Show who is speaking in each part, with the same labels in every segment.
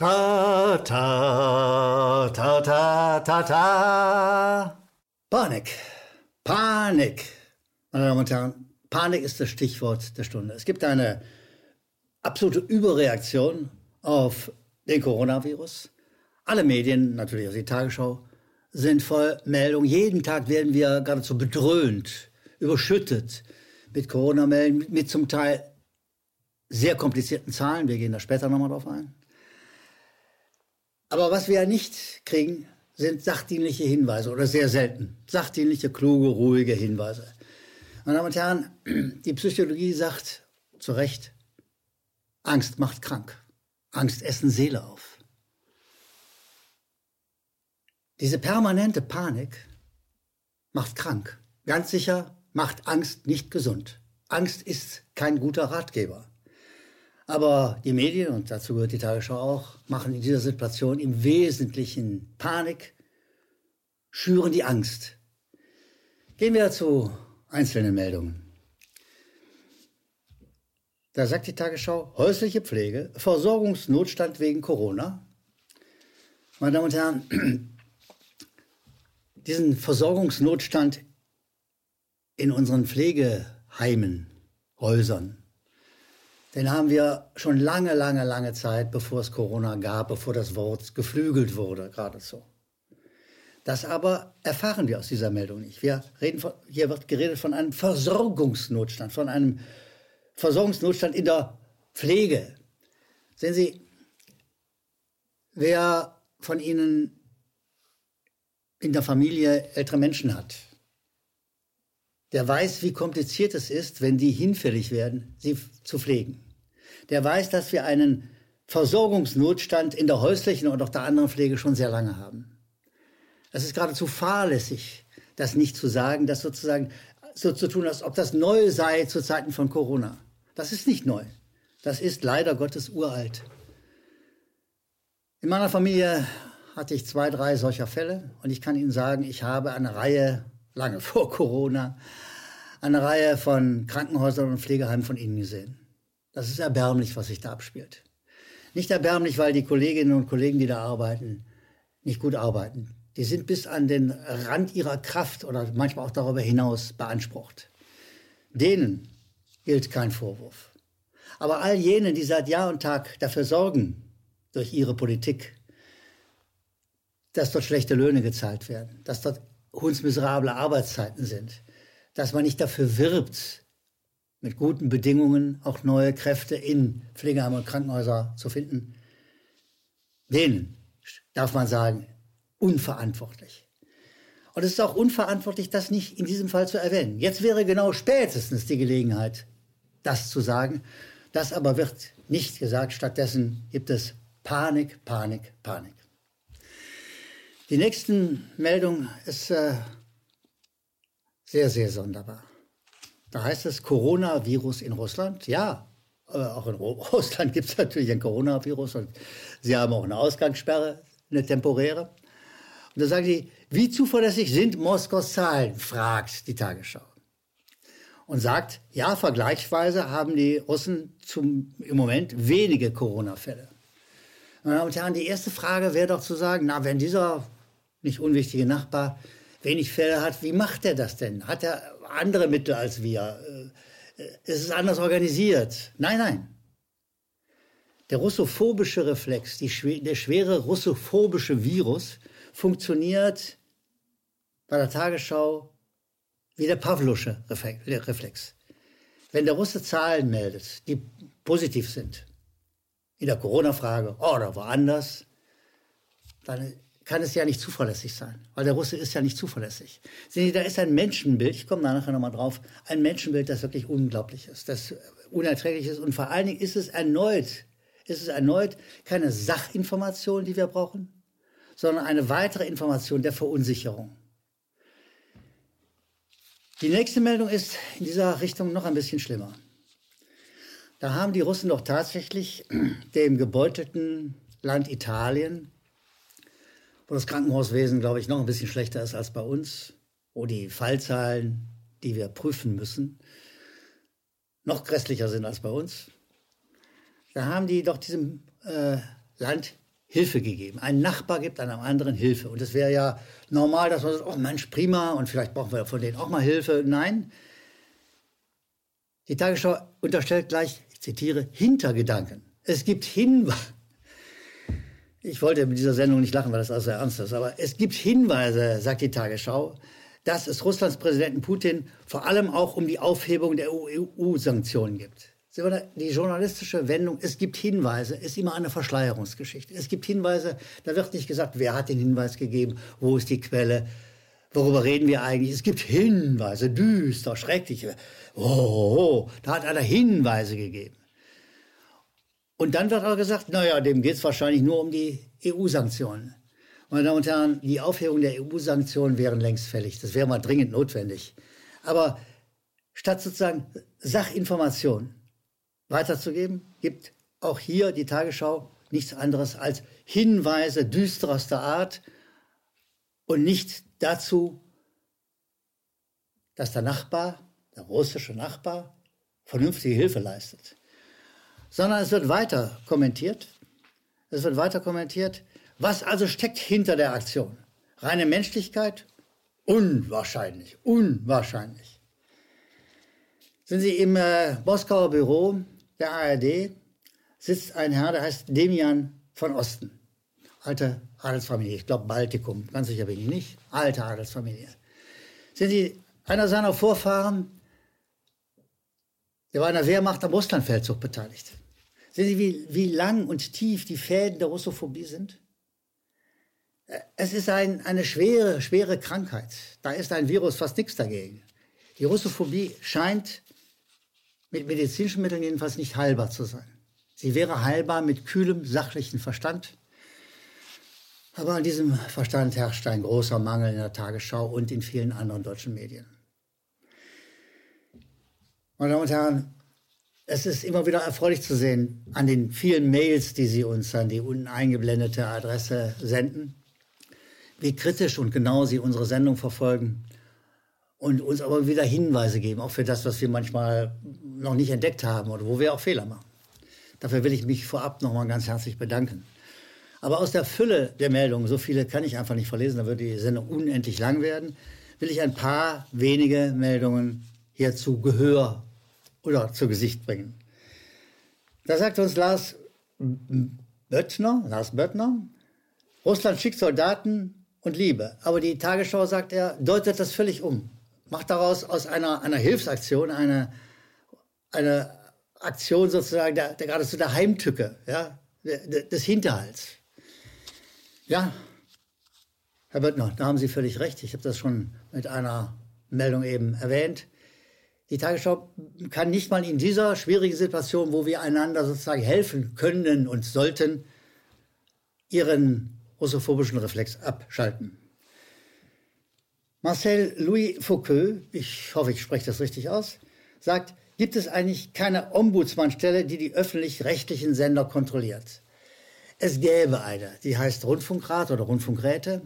Speaker 1: Ta, ta, ta, ta, ta, ta. Panik. Panik. Meine Damen und Herren, Panik ist das Stichwort der Stunde. Es gibt eine absolute Überreaktion auf den Coronavirus. Alle Medien, natürlich auch die Tagesschau, sind voll Meldungen. Jeden Tag werden wir geradezu bedröhnt, überschüttet mit Corona-Meldungen, mit zum Teil sehr komplizierten Zahlen. Wir gehen da später nochmal drauf ein. Aber was wir ja nicht kriegen, sind sachdienliche Hinweise oder sehr selten. Sachdienliche, kluge, ruhige Hinweise. Meine Damen und Herren, die Psychologie sagt zu Recht, Angst macht krank. Angst essen Seele auf. Diese permanente Panik macht krank. Ganz sicher macht Angst nicht gesund. Angst ist kein guter Ratgeber. Aber die Medien, und dazu gehört die Tagesschau auch, machen in dieser Situation im Wesentlichen Panik, schüren die Angst. Gehen wir zu einzelnen Meldungen. Da sagt die Tagesschau, häusliche Pflege, Versorgungsnotstand wegen Corona. Meine Damen und Herren, diesen Versorgungsnotstand in unseren Pflegeheimen, Häusern, den haben wir schon lange, lange, lange Zeit, bevor es Corona gab, bevor das Wort geflügelt wurde, geradezu. Das aber erfahren wir aus dieser Meldung nicht. Wir reden von, hier wird geredet von einem Versorgungsnotstand, von einem Versorgungsnotstand in der Pflege. Sehen Sie, wer von Ihnen in der Familie ältere Menschen hat, der weiß, wie kompliziert es ist, wenn die hinfällig werden, sie zu pflegen. Der weiß, dass wir einen Versorgungsnotstand in der häuslichen und auch der anderen Pflege schon sehr lange haben. Es ist geradezu fahrlässig, das nicht zu sagen, das sozusagen so zu tun, als ob das neu sei zu Zeiten von Corona. Das ist nicht neu. Das ist leider Gottes uralt. In meiner Familie hatte ich zwei, drei solcher Fälle und ich kann Ihnen sagen, ich habe eine Reihe lange vor Corona, eine Reihe von Krankenhäusern und Pflegeheimen von Ihnen gesehen. Das ist erbärmlich, was sich da abspielt. Nicht erbärmlich, weil die Kolleginnen und Kollegen, die da arbeiten, nicht gut arbeiten. Die sind bis an den Rand ihrer Kraft oder manchmal auch darüber hinaus beansprucht. Denen gilt kein Vorwurf. Aber all jenen, die seit Jahr und Tag dafür sorgen, durch ihre Politik, dass dort schlechte Löhne gezahlt werden, dass dort hundsmiserable Arbeitszeiten sind, dass man nicht dafür wirbt, mit guten Bedingungen auch neue Kräfte in Pflegeheime und Krankenhäuser zu finden. Denen darf man sagen, unverantwortlich. Und es ist auch unverantwortlich, das nicht in diesem Fall zu erwähnen. Jetzt wäre genau spätestens die Gelegenheit, das zu sagen. Das aber wird nicht gesagt. Stattdessen gibt es Panik, Panik, Panik. Die nächste Meldung ist äh, sehr, sehr sonderbar. Da heißt es Coronavirus in Russland. Ja, äh, auch in Russland gibt es natürlich ein Coronavirus und sie haben auch eine Ausgangssperre, eine temporäre. Und da sagen die, wie zuverlässig sind Moskaus Zahlen, fragt die Tagesschau. Und sagt, ja, vergleichsweise haben die Russen zum, im Moment wenige Corona-Fälle. Meine Damen und Herren, die erste Frage wäre doch zu sagen, na, wenn dieser nicht unwichtige Nachbar, wenig Fälle hat, wie macht er das denn? Hat er andere Mittel als wir? Äh, ist es anders organisiert? Nein, nein. Der russophobische Reflex, die, der schwere russophobische Virus funktioniert bei der Tagesschau wie der Pavlosche Reflex. Wenn der Russe Zahlen meldet, die positiv sind, in der Corona-Frage oder woanders, dann kann es ja nicht zuverlässig sein, weil der Russe ist ja nicht zuverlässig. Sehen Sie, da ist ein Menschenbild, ich komme da nachher nochmal drauf, ein Menschenbild, das wirklich unglaublich ist, das unerträglich ist und vor allen Dingen ist es erneut, ist es erneut keine Sachinformation, die wir brauchen, sondern eine weitere Information der Verunsicherung. Die nächste Meldung ist in dieser Richtung noch ein bisschen schlimmer. Da haben die Russen doch tatsächlich dem gebeutelten Land Italien wo das Krankenhauswesen, glaube ich, noch ein bisschen schlechter ist als bei uns, wo die Fallzahlen, die wir prüfen müssen, noch grässlicher sind als bei uns. Da haben die doch diesem äh, Land Hilfe gegeben. Ein Nachbar gibt einem anderen Hilfe. Und es wäre ja normal, dass man sagt, oh Mensch, prima, und vielleicht brauchen wir von denen auch mal Hilfe. Nein. Die Tagesschau unterstellt gleich, ich zitiere, Hintergedanken. Es gibt Hinweise. Ich wollte mit dieser Sendung nicht lachen, weil das also ernst ist, aber es gibt Hinweise, sagt die Tagesschau, dass es Russlands Präsidenten Putin vor allem auch um die Aufhebung der EU-Sanktionen gibt. Die journalistische Wendung, es gibt Hinweise, ist immer eine Verschleierungsgeschichte. Es gibt Hinweise, da wird nicht gesagt, wer hat den Hinweis gegeben, wo ist die Quelle, worüber reden wir eigentlich. Es gibt Hinweise, düster, schrecklich. Oh, oh, oh, da hat einer Hinweise gegeben. Und dann wird aber gesagt, naja, dem geht es wahrscheinlich nur um die EU-Sanktionen. Meine Damen und Herren, die Aufhebung der EU-Sanktionen wären längst fällig. Das wäre mal dringend notwendig. Aber statt sozusagen Sachinformationen weiterzugeben, gibt auch hier die Tagesschau nichts anderes als Hinweise düsterster Art und nicht dazu, dass der Nachbar, der russische Nachbar, vernünftige Hilfe leistet sondern es wird weiter kommentiert. Es wird weiter kommentiert. Was also steckt hinter der Aktion? Reine Menschlichkeit? Unwahrscheinlich, unwahrscheinlich. Sind Sie im äh, Moskauer Büro der ARD, sitzt ein Herr, der heißt Demian von Osten. Alte Adelsfamilie, ich glaube Baltikum, ganz sicher bin ich nicht. Alte Adelsfamilie. Sind Sie einer seiner Vorfahren, der war in der Wehrmacht am Russlandfeldzug beteiligt. Sehen Sie, wie, wie lang und tief die Fäden der Russophobie sind? Es ist ein, eine schwere, schwere Krankheit. Da ist ein Virus fast nichts dagegen. Die Russophobie scheint mit medizinischen Mitteln jedenfalls nicht heilbar zu sein. Sie wäre heilbar mit kühlem, sachlichen Verstand. Aber an diesem Verstand herrscht ein großer Mangel in der Tagesschau und in vielen anderen deutschen Medien. Meine Damen und Herren, es ist immer wieder erfreulich zu sehen an den vielen Mails, die Sie uns an die unten eingeblendete Adresse senden, wie kritisch und genau Sie unsere Sendung verfolgen und uns aber wieder Hinweise geben, auch für das, was wir manchmal noch nicht entdeckt haben oder wo wir auch Fehler machen. Dafür will ich mich vorab nochmal ganz herzlich bedanken. Aber aus der Fülle der Meldungen, so viele kann ich einfach nicht verlesen, da würde die Sendung unendlich lang werden, will ich ein paar wenige Meldungen hierzu Gehör oder zu Gesicht bringen. Da sagt uns Lars Böttner, Lars Böttner, Russland schickt Soldaten und Liebe. Aber die Tagesschau, sagt er, deutet das völlig um. Macht daraus aus einer, einer Hilfsaktion eine, eine Aktion sozusagen der, der geradezu der Heimtücke, ja, des Hinterhalts. Ja, Herr Böttner, da haben Sie völlig recht. Ich habe das schon mit einer Meldung eben erwähnt. Die Tagesschau kann nicht mal in dieser schwierigen Situation, wo wir einander sozusagen helfen können und sollten, ihren russophobischen Reflex abschalten. Marcel Louis Foucault, ich hoffe, ich spreche das richtig aus, sagt, gibt es eigentlich keine Ombudsmannstelle, die die öffentlich-rechtlichen Sender kontrolliert. Es gäbe eine, die heißt Rundfunkrat oder Rundfunkräte.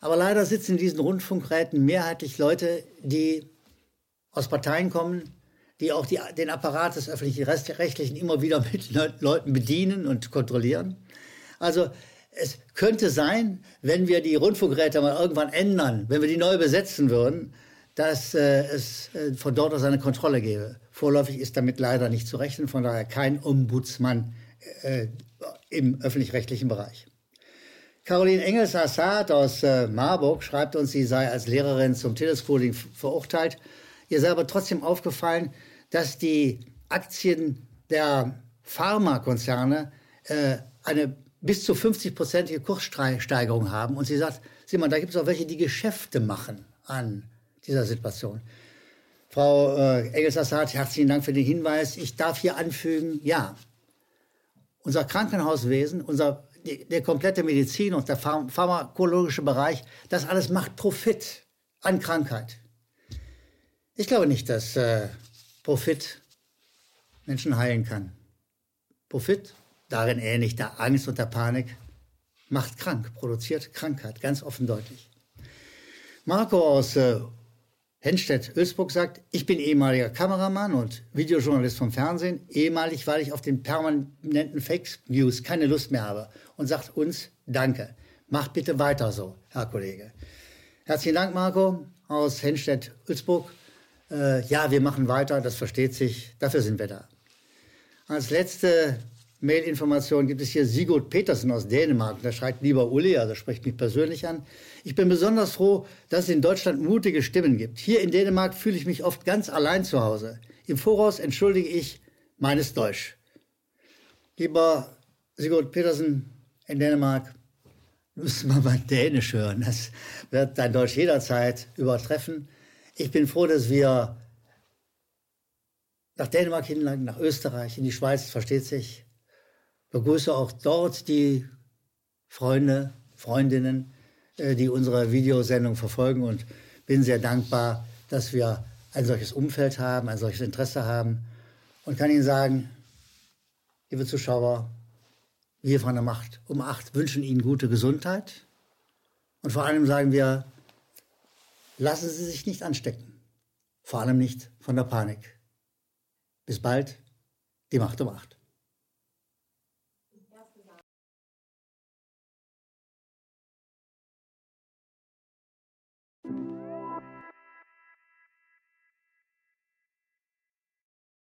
Speaker 1: Aber leider sitzen in diesen Rundfunkräten mehrheitlich Leute, die aus Parteien kommen, die auch die, den Apparat des öffentlichen Rechtlichen immer wieder mit Leuten bedienen und kontrollieren. Also es könnte sein, wenn wir die Rundfunkräte mal irgendwann ändern, wenn wir die neu besetzen würden, dass äh, es äh, von dort aus eine Kontrolle gäbe. Vorläufig ist damit leider nicht zu rechnen, von daher kein Ombudsmann äh, im öffentlich-rechtlichen Bereich. Caroline Engels-Assad aus äh, Marburg schreibt uns, sie sei als Lehrerin zum Teleschooling verurteilt Ihr sei aber trotzdem aufgefallen, dass die Aktien der Pharmakonzerne äh, eine bis zu 50-prozentige Kurssteigerung haben. Und sie sagt, Simon, da gibt es auch welche, die Geschäfte machen an dieser Situation. Frau äh, Engels-Assad, herzlichen Dank für den Hinweis. Ich darf hier anfügen, ja, unser Krankenhauswesen, unser, die, der komplette Medizin und der pharmakologische Bereich, das alles macht Profit an Krankheit. Ich glaube nicht, dass äh, Profit Menschen heilen kann. Profit, darin ähnlich der Angst und der Panik, macht krank, produziert Krankheit, ganz offen deutlich. Marco aus äh, Henstedt-Ölsburg sagt, ich bin ehemaliger Kameramann und Videojournalist vom Fernsehen, ehemalig, weil ich auf den permanenten Fake News keine Lust mehr habe und sagt uns Danke. Macht bitte weiter so, Herr Kollege. Herzlichen Dank, Marco aus Henstedt-Ölsburg. Äh, ja, wir machen weiter, das versteht sich, dafür sind wir da. Als letzte Mail-Information gibt es hier Sigurd Petersen aus Dänemark. Der schreibt lieber Uli, also spricht mich persönlich an. Ich bin besonders froh, dass es in Deutschland mutige Stimmen gibt. Hier in Dänemark fühle ich mich oft ganz allein zu Hause. Im Voraus entschuldige ich meines Deutsch. Lieber Sigurd Petersen in Dänemark, müssen wir mal Dänisch hören. Das wird dein Deutsch jederzeit übertreffen. Ich bin froh, dass wir nach Dänemark hinlangen, nach Österreich, in die Schweiz, versteht sich, begrüße auch dort die Freunde, Freundinnen, äh, die unsere Videosendung verfolgen und bin sehr dankbar, dass wir ein solches Umfeld haben, ein solches Interesse haben und kann Ihnen sagen, liebe Zuschauer, wir von der Macht um acht wünschen Ihnen gute Gesundheit und vor allem sagen wir, lassen Sie sich nicht anstecken, vor allem nicht von der Panik. Bis bald, die Macht um acht.